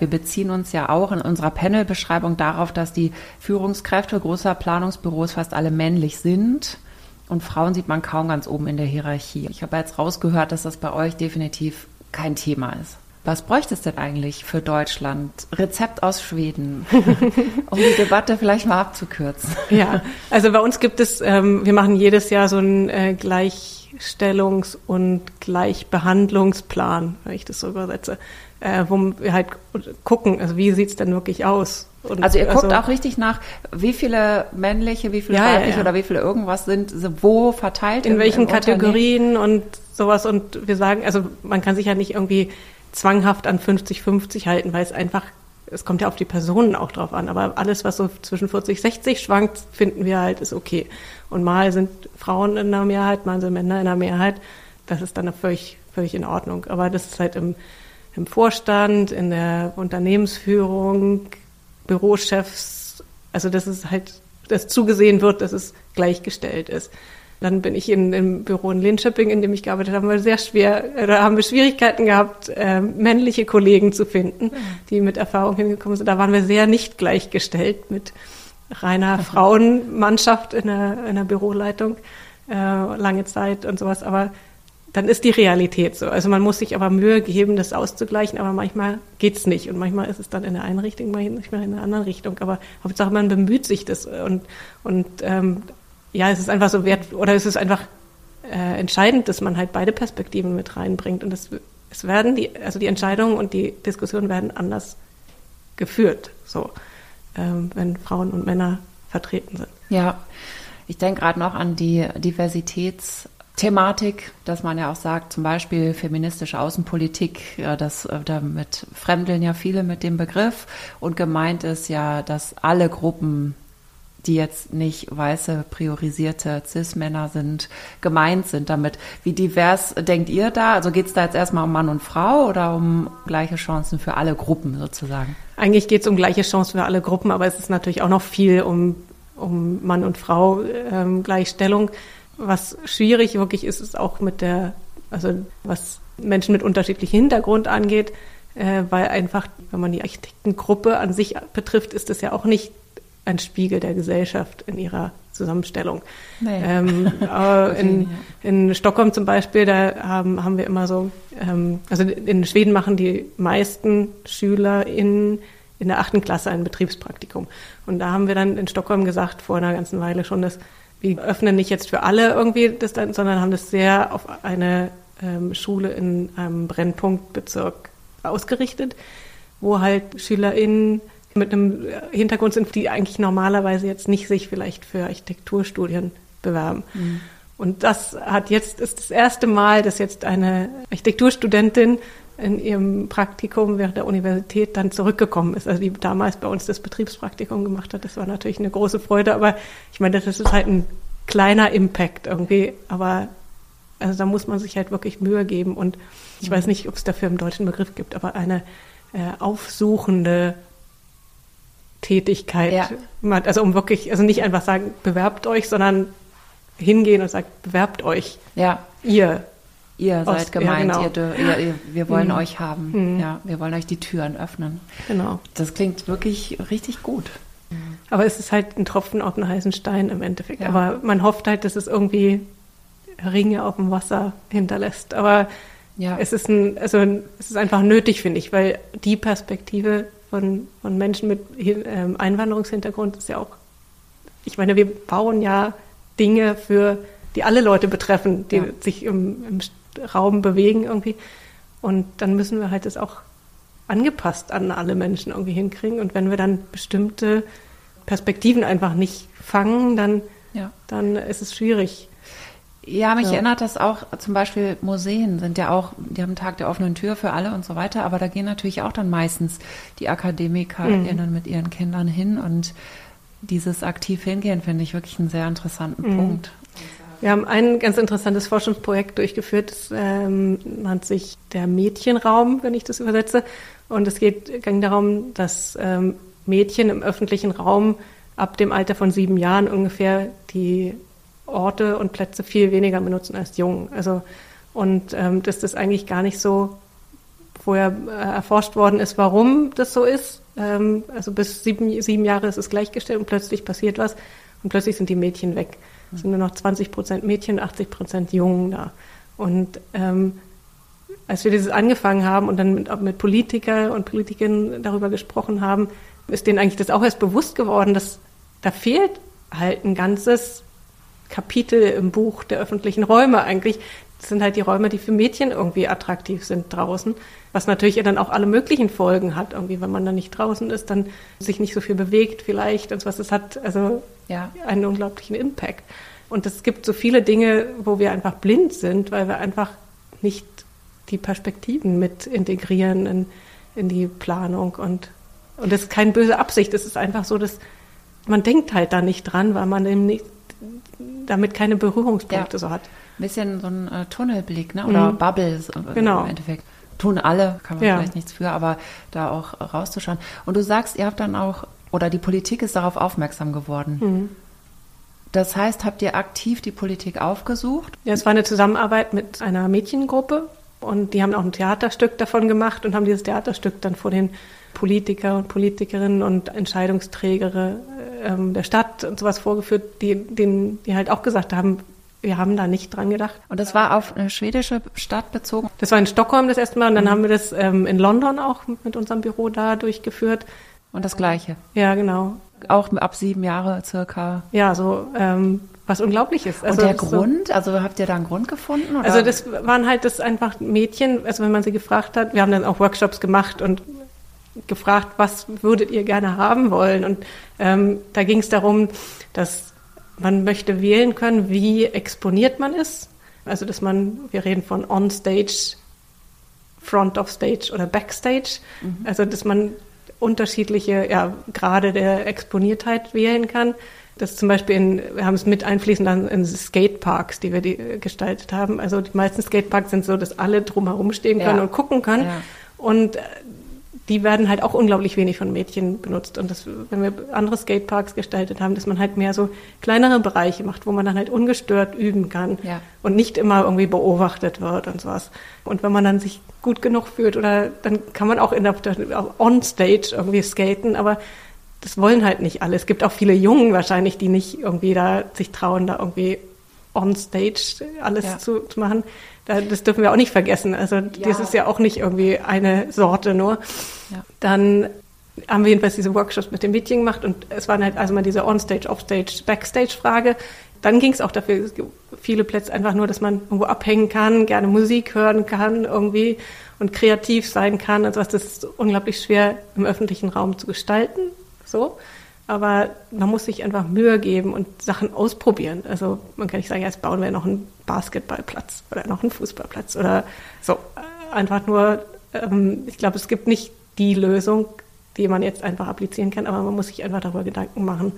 Wir beziehen uns ja auch in unserer Panelbeschreibung darauf, dass die Führungskräfte großer Planungsbüros fast alle männlich sind. Und Frauen sieht man kaum ganz oben in der Hierarchie. Ich habe jetzt rausgehört, dass das bei euch definitiv kein Thema ist. Was bräuchte es denn eigentlich für Deutschland? Rezept aus Schweden, um die Debatte vielleicht mal abzukürzen. Ja, also bei uns gibt es, ähm, wir machen jedes Jahr so einen äh, Gleichstellungs- und Gleichbehandlungsplan, wenn ich das so übersetze. äh, wo wir halt gucken, also wie sieht's denn wirklich aus? Und also ihr guckt also, auch richtig nach, wie viele männliche, wie viele ja, weibliche ja, ja. oder wie viele irgendwas sind wo verteilt? In im, welchen Kategorien und sowas. Und wir sagen, also man kann sich ja nicht irgendwie zwanghaft an 50-50 halten, weil es einfach, es kommt ja auf die Personen auch drauf an. Aber alles, was so zwischen 40, 60 schwankt, finden wir halt, ist okay. Und mal sind Frauen in der Mehrheit, mal sind Männer in der Mehrheit. Das ist dann völlig, völlig in Ordnung. Aber das ist halt im, im Vorstand, in der Unternehmensführung, Bürochefs, also dass es halt, dass zugesehen wird, dass es gleichgestellt ist. Dann bin ich in, im Büro in Linköping, in dem ich gearbeitet habe, weil sehr schwer, da haben wir Schwierigkeiten gehabt, äh, männliche Kollegen zu finden, die mit Erfahrung hingekommen sind. Da waren wir sehr nicht gleichgestellt mit reiner Frauenmannschaft in der, in der Büroleitung äh, lange Zeit und sowas. Aber dann ist die Realität so. Also man muss sich aber Mühe geben, das auszugleichen, aber manchmal geht's nicht. Und manchmal ist es dann in der einen Richtung, manchmal in der anderen Richtung. Aber Hauptsache man bemüht sich das und, und ähm, ja, es ist einfach so wert, oder es ist einfach äh, entscheidend, dass man halt beide Perspektiven mit reinbringt. Und es, es werden die, also die Entscheidungen und die Diskussionen werden anders geführt, so, ähm, wenn Frauen und Männer vertreten sind. Ja, ich denke gerade noch an die Diversitäts- Thematik, dass man ja auch sagt, zum Beispiel feministische Außenpolitik, das äh, damit fremdeln ja viele mit dem Begriff und gemeint ist ja, dass alle Gruppen, die jetzt nicht weiße priorisierte Cis-Männer sind, gemeint sind damit. Wie divers denkt ihr da? Also geht es da jetzt erstmal um Mann und Frau oder um gleiche Chancen für alle Gruppen sozusagen? Eigentlich geht es um gleiche Chancen für alle Gruppen, aber es ist natürlich auch noch viel um, um Mann und Frau ähm, Gleichstellung. Was schwierig wirklich ist, ist auch mit der, also was Menschen mit unterschiedlichem Hintergrund angeht, äh, weil einfach, wenn man die Architektengruppe an sich betrifft, ist das ja auch nicht ein Spiegel der Gesellschaft in ihrer Zusammenstellung. Nee. Ähm, äh, in, in Stockholm zum Beispiel, da haben, haben wir immer so, ähm, also in Schweden machen die meisten Schüler in, in der achten Klasse ein Betriebspraktikum. Und da haben wir dann in Stockholm gesagt, vor einer ganzen Weile schon, dass wir öffnen nicht jetzt für alle irgendwie das dann, sondern haben das sehr auf eine ähm, Schule in einem Brennpunktbezirk ausgerichtet, wo halt SchülerInnen mit einem Hintergrund sind, die eigentlich normalerweise jetzt nicht sich vielleicht für Architekturstudien bewerben. Mhm. Und das hat jetzt, ist das erste Mal, dass jetzt eine Architekturstudentin in ihrem Praktikum während der Universität dann zurückgekommen ist. Also die damals bei uns das Betriebspraktikum gemacht hat. Das war natürlich eine große Freude, aber ich meine, das ist halt ein kleiner Impact irgendwie. Aber also da muss man sich halt wirklich Mühe geben. Und ich weiß nicht, ob es dafür einen deutschen Begriff gibt, aber eine äh, aufsuchende Tätigkeit. Ja. Also um wirklich, also nicht einfach sagen, bewerbt euch, sondern hingehen und sagen, bewerbt euch. Ja. Ihr Ihr seid gemeint, ja, genau. ihr, ihr, wir wollen mhm. euch haben. Mhm. Ja, wir wollen euch die Türen öffnen. Genau. Das klingt wirklich richtig gut. Aber es ist halt ein Tropfen auf einen heißen Stein im Endeffekt. Ja. Aber man hofft halt, dass es irgendwie Ringe auf dem Wasser hinterlässt. Aber ja. es ist ein, also es ist einfach nötig, finde ich, weil die Perspektive von, von Menschen mit ähm, Einwanderungshintergrund ist ja auch, ich meine, wir bauen ja Dinge für, die alle Leute betreffen, die ja. sich im, im Raum bewegen irgendwie. Und dann müssen wir halt das auch angepasst an alle Menschen irgendwie hinkriegen. Und wenn wir dann bestimmte Perspektiven einfach nicht fangen, dann, ja. dann ist es schwierig. Ja, mich ja. erinnert das auch, zum Beispiel Museen sind ja auch, die haben einen Tag der offenen Tür für alle und so weiter, aber da gehen natürlich auch dann meistens die AkademikerInnen mhm. mit ihren Kindern hin und dieses aktiv hingehen finde ich wirklich einen sehr interessanten mhm. Punkt. Wir haben ein ganz interessantes Forschungsprojekt durchgeführt, das ähm, nennt sich der Mädchenraum, wenn ich das übersetze. Und es geht, ging darum, dass ähm, Mädchen im öffentlichen Raum ab dem Alter von sieben Jahren ungefähr die Orte und Plätze viel weniger benutzen als Jungen. Also und ähm, dass das eigentlich gar nicht so vorher äh, erforscht worden ist, warum das so ist. Ähm, also bis sieben, sieben Jahre ist es gleichgestellt und plötzlich passiert was und plötzlich sind die Mädchen weg. Es sind nur noch 20 Prozent Mädchen, 80 Prozent Jungen da. Und ähm, als wir dieses angefangen haben und dann mit, mit Politikern und Politikern darüber gesprochen haben, ist denen eigentlich das auch erst bewusst geworden, dass da fehlt halt ein ganzes Kapitel im Buch der öffentlichen Räume eigentlich, sind halt die Räume, die für Mädchen irgendwie attraktiv sind draußen, was natürlich dann auch alle möglichen Folgen hat. Irgendwie, wenn man dann nicht draußen ist, dann sich nicht so viel bewegt vielleicht und was. Es hat also ja. einen unglaublichen Impact. Und es gibt so viele Dinge, wo wir einfach blind sind, weil wir einfach nicht die Perspektiven mit integrieren in, in die Planung. Und, und das ist keine böse Absicht. Es ist einfach so, dass man denkt halt da nicht dran, weil man eben nicht, damit keine Berührungspunkte ja. so hat. Ein bisschen so ein äh, Tunnelblick, ne? Oder mhm. Bubbles äh, genau. im Endeffekt. Tun alle, kann man ja. vielleicht nichts für, aber da auch rauszuschauen. Und du sagst, ihr habt dann auch, oder die Politik ist darauf aufmerksam geworden. Mhm. Das heißt, habt ihr aktiv die Politik aufgesucht? Ja, es war eine Zusammenarbeit mit einer Mädchengruppe und die haben auch ein Theaterstück davon gemacht und haben dieses Theaterstück dann vor den Politiker und Politikerinnen und Entscheidungsträger ähm, der Stadt und sowas vorgeführt, die, denen, die halt auch gesagt haben, wir haben da nicht dran gedacht. Und das war auf eine schwedische Stadt bezogen? Das war in Stockholm das erste Mal und dann mhm. haben wir das ähm, in London auch mit unserem Büro da durchgeführt. Und das Gleiche? Ja, genau. Auch ab sieben Jahre circa? Ja, so ähm, was unglaublich ist. Also und der Grund, so, also habt ihr da einen Grund gefunden? Oder? Also das waren halt das einfach Mädchen, also wenn man sie gefragt hat, wir haben dann auch Workshops gemacht und gefragt, was würdet ihr gerne haben wollen? Und ähm, da ging es darum, dass man möchte wählen können, wie exponiert man ist. Also, dass man, wir reden von On-Stage, Front of Stage oder Backstage. Mhm. Also, dass man unterschiedliche ja, Grade der Exponiertheit wählen kann. Das zum Beispiel in, wir haben es mit einfließen dann in Skateparks, die wir die, äh, gestaltet haben. Also die meisten Skateparks sind so, dass alle drumherum stehen können ja. und gucken können. Ja. Und äh, die werden halt auch unglaublich wenig von Mädchen benutzt. Und das, wenn wir andere Skateparks gestaltet haben, dass man halt mehr so kleinere Bereiche macht, wo man dann halt ungestört üben kann ja. und nicht immer irgendwie beobachtet wird und sowas. Und wenn man dann sich gut genug fühlt oder dann kann man auch in der on stage irgendwie skaten, aber das wollen halt nicht alle. Es gibt auch viele Jungen wahrscheinlich, die nicht irgendwie da sich trauen, da irgendwie on stage alles ja. zu, zu machen. Das dürfen wir auch nicht vergessen. Also ja. das ist ja auch nicht irgendwie eine Sorte nur. Ja. Dann haben wir jedenfalls diese Workshops mit dem Mädchen gemacht und es waren halt also mal diese On-Stage, Off-Stage, Backstage-Frage. Dann ging es auch dafür, viele Plätze einfach nur, dass man irgendwo abhängen kann, gerne Musik hören kann irgendwie und kreativ sein kann und was. Das ist unglaublich schwer im öffentlichen Raum zu gestalten. So. Aber man muss sich einfach Mühe geben und Sachen ausprobieren. Also man kann nicht sagen, jetzt bauen wir noch einen Basketballplatz oder noch einen Fußballplatz oder so. Einfach nur, ähm, ich glaube, es gibt nicht die Lösung, die man jetzt einfach applizieren kann, aber man muss sich einfach darüber Gedanken machen,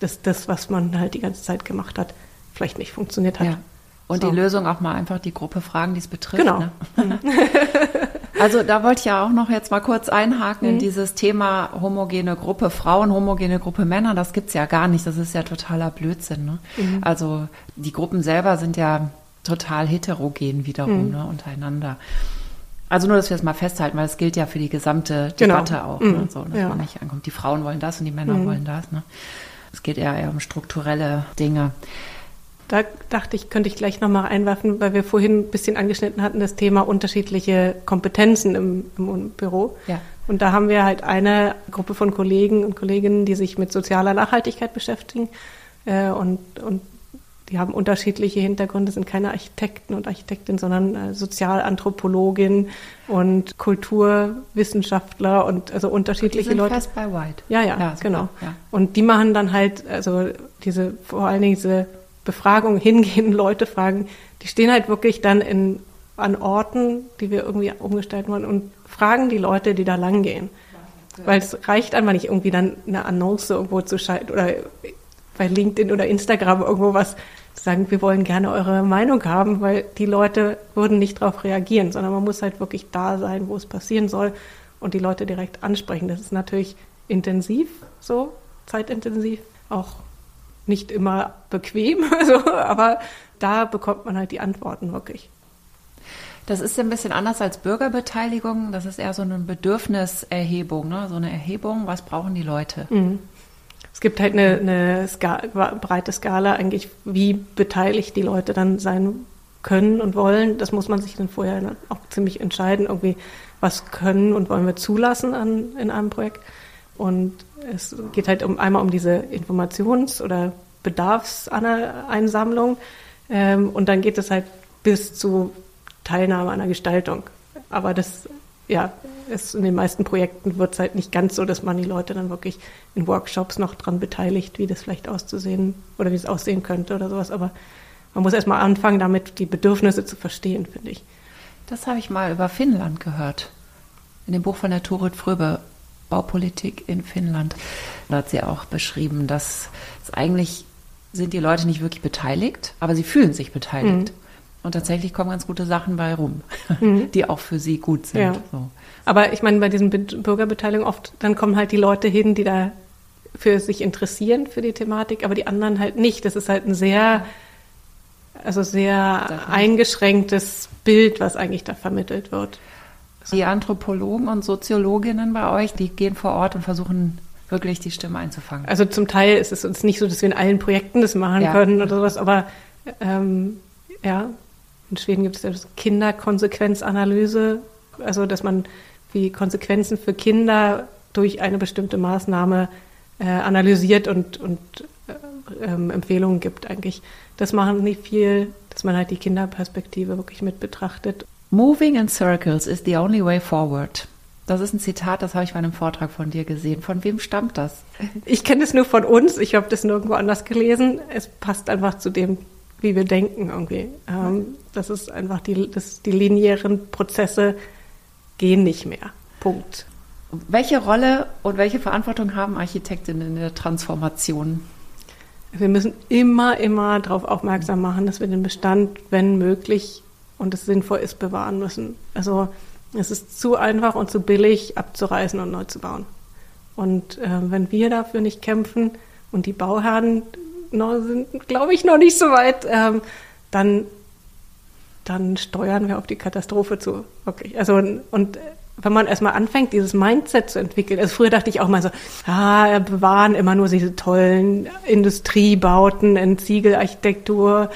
dass das, was man halt die ganze Zeit gemacht hat, vielleicht nicht funktioniert hat. Ja. Und so. die Lösung auch mal einfach die Gruppe fragen, die es betrifft. Genau. Ne? also da wollte ich ja auch noch jetzt mal kurz einhaken mhm. in dieses Thema homogene Gruppe Frauen, homogene Gruppe Männer. Das gibt's ja gar nicht. Das ist ja totaler Blödsinn. Ne? Mhm. Also die Gruppen selber sind ja total heterogen wiederum mhm. ne, untereinander. Also nur, dass wir es mal festhalten, weil es gilt ja für die gesamte genau. Debatte genau. auch, ne, mhm. so, dass ja. man nicht ankommt. Die Frauen wollen das und die Männer mhm. wollen das. Ne? Es geht eher, eher um strukturelle Dinge. Da dachte ich, könnte ich gleich nochmal einwerfen, weil wir vorhin ein bisschen angeschnitten hatten, das Thema unterschiedliche Kompetenzen im, im Büro. Ja. Und da haben wir halt eine Gruppe von Kollegen und Kolleginnen, die sich mit sozialer Nachhaltigkeit beschäftigen. Äh, und, und die haben unterschiedliche Hintergründe, sind keine Architekten und Architektin, sondern äh, Sozialanthropologin und Kulturwissenschaftler und also unterschiedliche die sind Leute. Fest bei White. Ja, ja, ja genau. Ja. Und die machen dann halt, also diese, vor allen Dingen diese Befragung hingehen, Leute fragen, die stehen halt wirklich dann in, an Orten, die wir irgendwie umgestalten wollen und fragen die Leute, die da langgehen. Weil es reicht einfach nicht irgendwie dann eine Annonce irgendwo zu schalten oder bei LinkedIn oder Instagram irgendwo was zu sagen, wir wollen gerne eure Meinung haben, weil die Leute würden nicht darauf reagieren, sondern man muss halt wirklich da sein, wo es passieren soll und die Leute direkt ansprechen. Das ist natürlich intensiv, so zeitintensiv, auch nicht immer bequem, so, aber da bekommt man halt die Antworten wirklich. Das ist ja ein bisschen anders als Bürgerbeteiligung. Das ist eher so eine Bedürfniserhebung, ne? so eine Erhebung. Was brauchen die Leute? Mhm. Es gibt halt eine, eine Ska breite Skala eigentlich, wie beteiligt die Leute dann sein können und wollen. Das muss man sich dann vorher auch ziemlich entscheiden, irgendwie, was können und wollen wir zulassen an, in einem Projekt. Und es geht halt um, einmal um diese Informations- oder Bedarfseinsammlung. Ähm, und dann geht es halt bis zu Teilnahme an der Gestaltung. Aber das, ja, ist in den meisten Projekten wird es halt nicht ganz so, dass man die Leute dann wirklich in Workshops noch dran beteiligt, wie das vielleicht auszusehen oder wie es aussehen könnte oder sowas. Aber man muss erstmal anfangen, damit die Bedürfnisse zu verstehen, finde ich. Das habe ich mal über Finnland gehört. In dem Buch von der Turit Fröbe, Baupolitik in Finnland. Da hat sie auch beschrieben, dass es eigentlich sind die Leute nicht wirklich beteiligt, aber sie fühlen sich beteiligt. Mhm. Und tatsächlich kommen ganz gute Sachen bei rum, mhm. die auch für sie gut sind. Ja. So. Aber ich meine, bei diesen Bürgerbeteiligung oft, dann kommen halt die Leute hin, die da für sich interessieren für die Thematik, aber die anderen halt nicht. Das ist halt ein sehr, also sehr eingeschränktes Bild, was eigentlich da vermittelt wird. Die Anthropologen und Soziologinnen bei euch, die gehen vor Ort und versuchen wirklich die Stimme einzufangen. Also zum Teil ist es uns nicht so, dass wir in allen Projekten das machen ja. können oder sowas, aber ähm, ja, in Schweden gibt es ja Kinderkonsequenzanalyse, also dass man wie Konsequenzen für Kinder durch eine bestimmte Maßnahme äh, analysiert und, und äh, ähm, Empfehlungen gibt eigentlich. Das machen nicht viel, dass man halt die Kinderperspektive wirklich mit betrachtet. Moving in circles is the only way forward. Das ist ein Zitat, das habe ich bei einem Vortrag von dir gesehen. Von wem stammt das? Ich kenne es nur von uns. Ich habe das nirgendwo anders gelesen. Es passt einfach zu dem, wie wir denken irgendwie. Ähm, das ist einfach die, das, die linearen Prozesse gehen nicht mehr. Punkt. Welche Rolle und welche Verantwortung haben Architektinnen in der Transformation? Wir müssen immer, immer darauf aufmerksam machen, dass wir den Bestand, wenn möglich und es sinnvoll ist, bewahren müssen. Also es ist zu einfach und zu billig abzureißen und neu zu bauen. Und äh, wenn wir dafür nicht kämpfen und die Bauherren noch, sind, glaube ich, noch nicht so weit, ähm, dann, dann steuern wir auf die Katastrophe zu. Wirklich. Also und wenn man erstmal anfängt, dieses Mindset zu entwickeln. Also früher dachte ich auch mal so, ah, bewahren immer nur diese tollen Industriebauten in Ziegelarchitektur,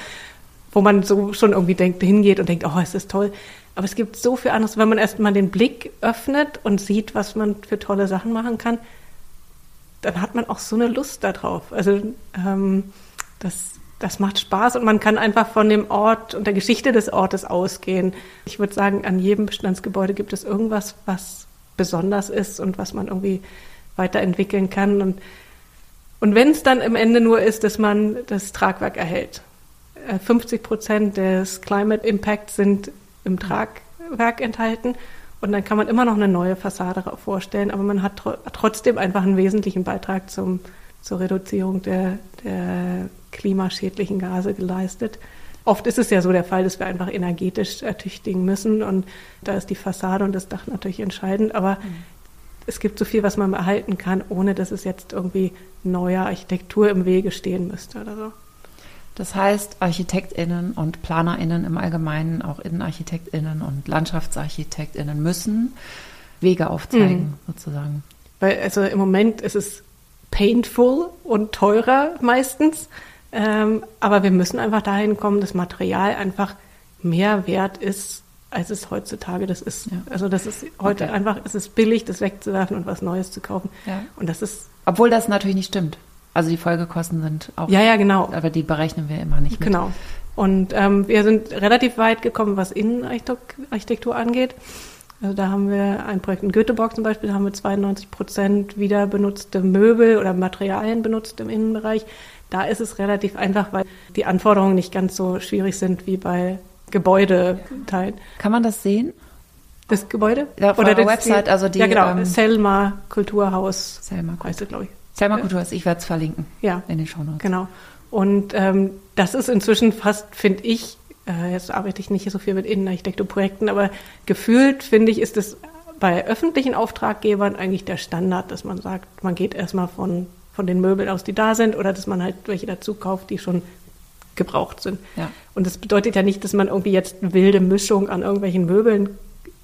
wo man so schon irgendwie denkt, hingeht und denkt, oh, ist das toll. Aber es gibt so viel anderes, wenn man erstmal den Blick öffnet und sieht, was man für tolle Sachen machen kann, dann hat man auch so eine Lust darauf. Also ähm, das, das macht Spaß und man kann einfach von dem Ort und der Geschichte des Ortes ausgehen. Ich würde sagen, an jedem Bestandsgebäude gibt es irgendwas, was besonders ist und was man irgendwie weiterentwickeln kann. Und, und wenn es dann im Ende nur ist, dass man das Tragwerk erhält. 50 äh, Prozent des Climate Impacts sind im Tragwerk enthalten. Und dann kann man immer noch eine neue Fassade vorstellen, aber man hat tr trotzdem einfach einen wesentlichen Beitrag zum, zur Reduzierung der, der klimaschädlichen Gase geleistet. Oft ist es ja so der Fall, dass wir einfach energetisch ertüchtigen müssen und da ist die Fassade und das Dach natürlich entscheidend, aber mhm. es gibt so viel, was man erhalten kann, ohne dass es jetzt irgendwie neuer Architektur im Wege stehen müsste oder so. Das heißt, ArchitektInnen und PlanerInnen im Allgemeinen, auch InnenarchitektInnen und LandschaftsarchitektInnen müssen Wege aufzeigen, mhm. sozusagen. Weil also im Moment ist es painful und teurer meistens. Ähm, aber wir müssen einfach dahin kommen, dass Material einfach mehr wert ist, als es heutzutage das ist. Ja. Also das ist heute okay. einfach, es ist billig, das wegzuwerfen und was Neues zu kaufen. Ja. Und das ist. Obwohl das natürlich nicht stimmt. Also die Folgekosten sind auch. Ja, ja, genau. Aber die berechnen wir immer nicht. Mit. Genau. Und ähm, wir sind relativ weit gekommen, was Innenarchitektur angeht. Also da haben wir ein Projekt in Göteborg zum Beispiel, da haben wir 92 Prozent wieder benutzte Möbel oder Materialien benutzt im Innenbereich. Da ist es relativ einfach, weil die Anforderungen nicht ganz so schwierig sind wie bei Gebäudeteilen. Kann man das sehen? Das Gebäude? Ja, auf Oder der Website, also die. Ja, genau. Ähm, Selma Kulturhaus. Selma heißt es, glaube ich. Selma Kulturhaus, ich werde es verlinken. Ja. In den Shownotes. Genau. Und ähm, das ist inzwischen fast, finde ich, äh, jetzt arbeite ich nicht so viel mit Innenarchitekturprojekten, aber gefühlt, finde ich, ist es bei öffentlichen Auftraggebern eigentlich der Standard, dass man sagt, man geht erstmal von, von den Möbeln aus, die da sind, oder dass man halt welche dazu kauft, die schon gebraucht sind. Ja. Und das bedeutet ja nicht, dass man irgendwie jetzt wilde Mischung an irgendwelchen Möbeln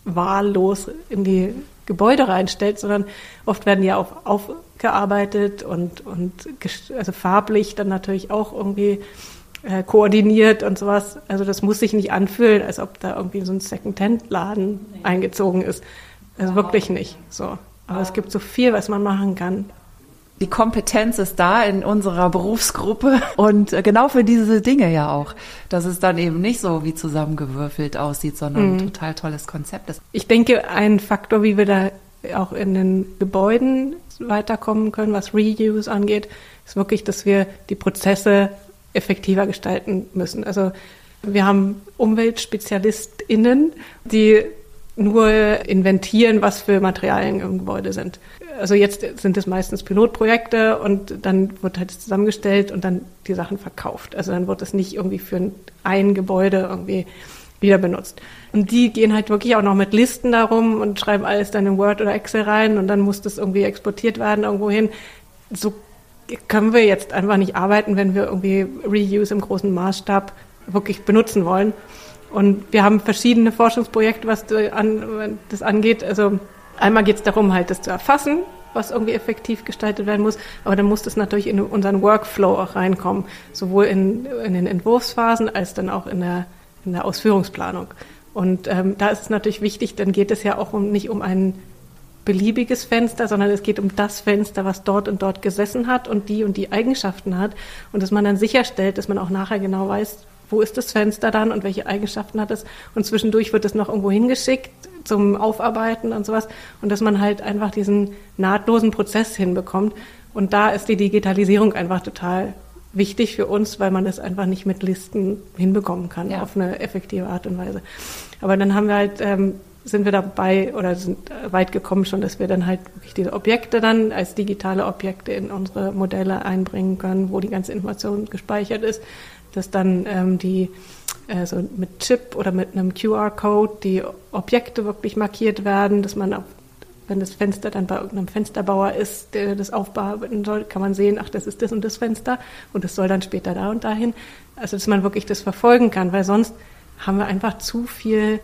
wahllos in die Gebäude reinstellt, sondern oft werden ja auch aufgearbeitet und, und also farblich dann natürlich auch irgendwie äh, koordiniert und sowas. Also das muss sich nicht anfühlen, als ob da irgendwie so ein Second-Hand-Laden nee. eingezogen ist. Also wirklich nicht so. Aber es gibt so viel, was man machen kann. Die Kompetenz ist da in unserer Berufsgruppe und äh, genau für diese Dinge ja auch, dass es dann eben nicht so wie zusammengewürfelt aussieht, sondern mhm. ein total tolles Konzept ist. Ich denke, ein Faktor, wie wir da auch in den Gebäuden weiterkommen können, was Reuse angeht, ist wirklich, dass wir die Prozesse effektiver gestalten müssen. Also wir haben UmweltspezialistInnen, die nur inventieren, was für Materialien im Gebäude sind. Also jetzt sind es meistens Pilotprojekte und dann wird halt zusammengestellt und dann die Sachen verkauft. Also dann wird es nicht irgendwie für ein Gebäude irgendwie wieder benutzt. Und die gehen halt wirklich auch noch mit Listen darum und schreiben alles dann in Word oder Excel rein und dann muss das irgendwie exportiert werden irgendwo hin. So können wir jetzt einfach nicht arbeiten, wenn wir irgendwie Reuse im großen Maßstab wirklich benutzen wollen. Und wir haben verschiedene Forschungsprojekte, was das angeht. Also einmal geht es darum, halt das zu erfassen, was irgendwie effektiv gestaltet werden muss. Aber dann muss das natürlich in unseren Workflow auch reinkommen, sowohl in, in den Entwurfsphasen als dann auch in der, in der Ausführungsplanung. Und ähm, da ist es natürlich wichtig, dann geht es ja auch um, nicht um ein beliebiges Fenster, sondern es geht um das Fenster, was dort und dort gesessen hat und die und die Eigenschaften hat. Und dass man dann sicherstellt, dass man auch nachher genau weiß, wo ist das Fenster dann und welche Eigenschaften hat es. Und zwischendurch wird es noch irgendwo hingeschickt zum Aufarbeiten und sowas. Und dass man halt einfach diesen nahtlosen Prozess hinbekommt. Und da ist die Digitalisierung einfach total wichtig für uns, weil man das einfach nicht mit Listen hinbekommen kann ja. auf eine effektive Art und Weise. Aber dann haben wir halt, ähm, sind wir dabei oder sind weit gekommen schon, dass wir dann halt wirklich diese Objekte dann als digitale Objekte in unsere Modelle einbringen können, wo die ganze Information gespeichert ist, dass dann ähm, die äh, so mit Chip oder mit einem QR-Code die Objekte wirklich markiert werden, dass man auch wenn das Fenster dann bei irgendeinem Fensterbauer ist, der das aufbearbeiten soll, kann man sehen, ach, das ist das und das Fenster und das soll dann später da und dahin. Also, dass man wirklich das verfolgen kann, weil sonst haben wir einfach zu viel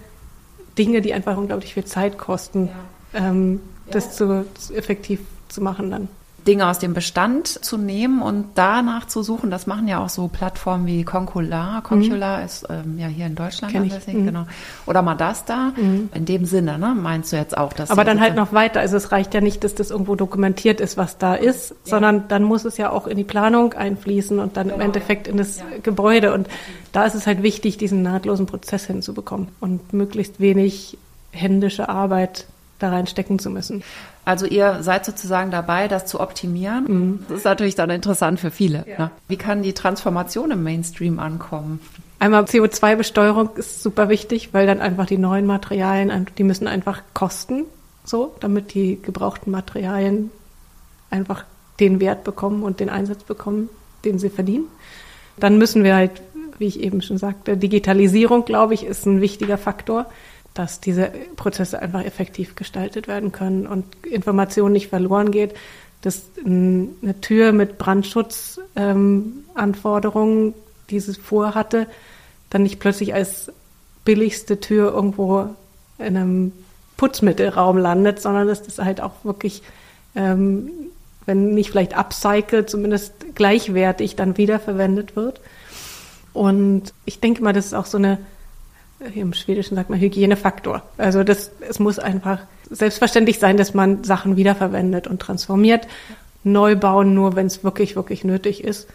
Dinge, die einfach unglaublich viel Zeit kosten, ja. Ähm, ja. das zu, effektiv zu machen dann. Dinge aus dem Bestand zu nehmen und danach zu suchen. Das machen ja auch so Plattformen wie Concular. Concular mhm. ist ähm, ja hier in Deutschland ansässig, mhm. genau. Oder Madasta. Mhm. In dem Sinne, ne? Meinst du jetzt auch, dass Aber dann halt noch weiter. Also es reicht ja nicht, dass das irgendwo dokumentiert ist, was da ist, ja. sondern dann muss es ja auch in die Planung einfließen und dann genau. im Endeffekt in das ja. Gebäude. Und da ist es halt wichtig, diesen nahtlosen Prozess hinzubekommen und möglichst wenig händische Arbeit da reinstecken zu müssen. Also ihr seid sozusagen dabei, das zu optimieren. Mhm. Das ist natürlich dann interessant für viele. Ja. Ne? Wie kann die Transformation im Mainstream ankommen? Einmal CO2-Besteuerung ist super wichtig, weil dann einfach die neuen Materialien, die müssen einfach kosten, so, damit die gebrauchten Materialien einfach den Wert bekommen und den Einsatz bekommen, den sie verdienen. Dann müssen wir halt, wie ich eben schon sagte, Digitalisierung, glaube ich, ist ein wichtiger Faktor dass diese Prozesse einfach effektiv gestaltet werden können und Information nicht verloren geht, dass eine Tür mit Brandschutzanforderungen, ähm, die sie vorhatte, dann nicht plötzlich als billigste Tür irgendwo in einem Putzmittelraum landet, sondern dass das halt auch wirklich, ähm, wenn nicht vielleicht upcycled, zumindest gleichwertig dann wiederverwendet wird. Und ich denke mal, das ist auch so eine im Schwedischen sagt man Hygienefaktor. Also das, es muss einfach selbstverständlich sein, dass man Sachen wiederverwendet und transformiert. Neu bauen nur, wenn es wirklich, wirklich nötig ist.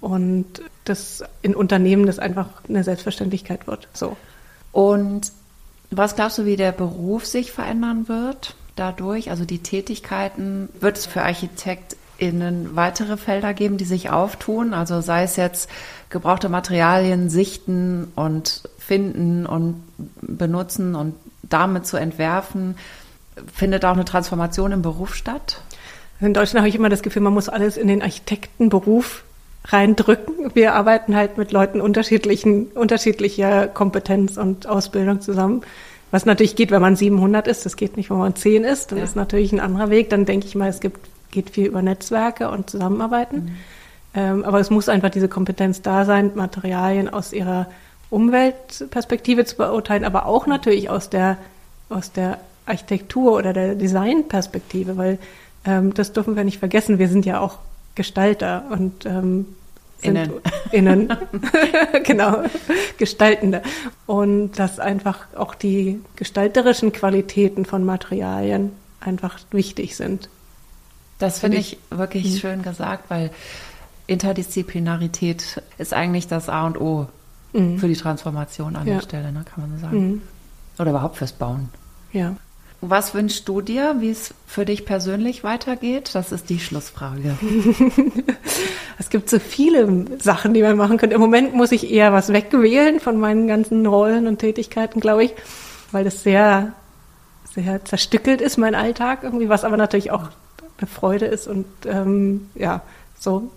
Und das in Unternehmen das einfach eine Selbstverständlichkeit wird. So. Und was glaubst du, wie der Beruf sich verändern wird dadurch? Also die Tätigkeiten, wird es für ArchitektInnen weitere Felder geben, die sich auftun? Also sei es jetzt gebrauchte Materialien sichten und finden und benutzen und damit zu entwerfen. Findet auch eine Transformation im Beruf statt? In Deutschland habe ich immer das Gefühl, man muss alles in den Architektenberuf reindrücken. Wir arbeiten halt mit Leuten unterschiedlichen, unterschiedlicher Kompetenz und Ausbildung zusammen. Was natürlich geht, wenn man 700 ist, das geht nicht, wenn man 10 ist. Das ja. ist natürlich ein anderer Weg. Dann denke ich mal, es gibt, geht viel über Netzwerke und Zusammenarbeiten. Mhm. Ähm, aber es muss einfach diese Kompetenz da sein, Materialien aus ihrer Umweltperspektive zu beurteilen, aber auch natürlich aus der, aus der Architektur oder der Designperspektive, weil ähm, das dürfen wir nicht vergessen. Wir sind ja auch Gestalter und ähm, innen, innen genau, Gestaltende. Und dass einfach auch die gestalterischen Qualitäten von Materialien einfach wichtig sind. Das finde ich wirklich mhm. schön gesagt, weil Interdisziplinarität ist eigentlich das A und O mhm. für die Transformation an ja. der Stelle, ne, kann man so sagen. Mhm. Oder überhaupt fürs Bauen. Ja. Was wünschst du dir, wie es für dich persönlich weitergeht? Das ist die Schlussfrage. es gibt so viele Sachen, die man machen könnte. Im Moment muss ich eher was wegwählen von meinen ganzen Rollen und Tätigkeiten, glaube ich, weil das sehr, sehr zerstückelt ist, mein Alltag irgendwie, was aber natürlich auch eine Freude ist und ähm, ja, so.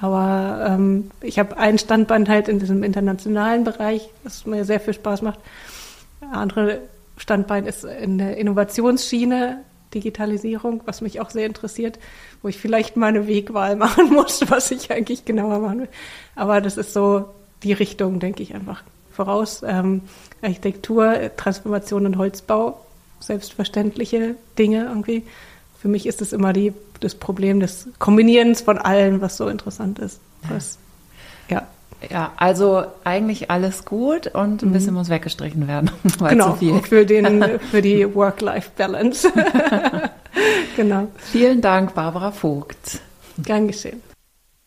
Aber ähm, ich habe ein Standbein halt in diesem internationalen Bereich, das mir sehr viel Spaß macht. Andere Standbein ist in der Innovationsschiene, Digitalisierung, was mich auch sehr interessiert, wo ich vielleicht mal eine Wegwahl machen muss, was ich eigentlich genauer machen will. Aber das ist so die Richtung, denke ich, einfach voraus. Ähm, Architektur, Transformation und Holzbau, selbstverständliche Dinge irgendwie. Für mich ist es immer die, das Problem des Kombinierens von allem, was so interessant ist. Was, ja. Ja, also eigentlich alles gut und ein mhm. bisschen muss weggestrichen werden. genau, für, den, für die Work-Life-Balance. genau. Vielen Dank, Barbara Vogt. Gern geschehen.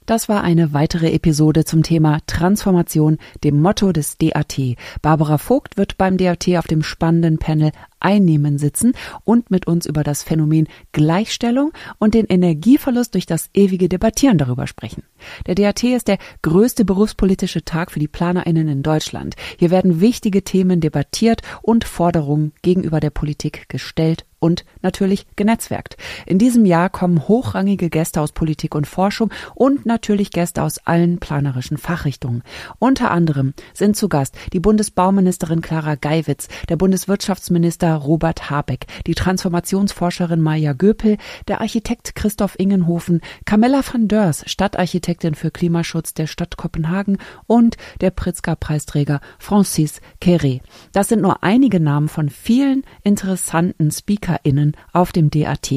Das war eine weitere Episode zum Thema Transformation, dem Motto des DAT. Barbara Vogt wird beim DAT auf dem spannenden Panel Einnehmen sitzen und mit uns über das Phänomen Gleichstellung und den Energieverlust durch das ewige Debattieren darüber sprechen. Der DAT ist der größte berufspolitische Tag für die PlanerInnen in Deutschland. Hier werden wichtige Themen debattiert und Forderungen gegenüber der Politik gestellt und natürlich genetzwerkt. In diesem Jahr kommen hochrangige Gäste aus Politik und Forschung und natürlich Gäste aus allen planerischen Fachrichtungen. Unter anderem sind zu Gast die Bundesbauministerin Clara Geiwitz, der Bundeswirtschaftsminister Robert Habeck, die Transformationsforscherin Maja Göpel, der Architekt Christoph Ingenhofen, Camilla van Dörs, Stadtarchitektin für Klimaschutz der Stadt Kopenhagen und der Pritzker-Preisträger Francis Queré. Das sind nur einige Namen von vielen interessanten SpeakerInnen auf dem DAT.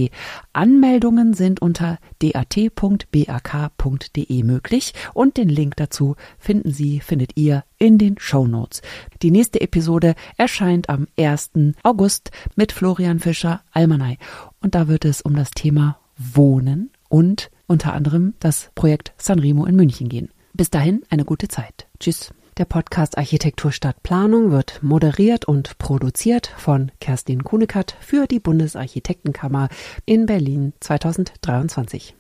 Anmeldungen sind unter dat.bak.de möglich und den Link dazu finden Sie, findet ihr in den Show Notes. Die nächste Episode erscheint am 1. August mit Florian Fischer Almanay und da wird es um das Thema Wohnen und unter anderem das Projekt Sanremo in München gehen. Bis dahin eine gute Zeit. Tschüss. Der Podcast Architektur statt Planung wird moderiert und produziert von Kerstin Kunekat für die Bundesarchitektenkammer in Berlin 2023.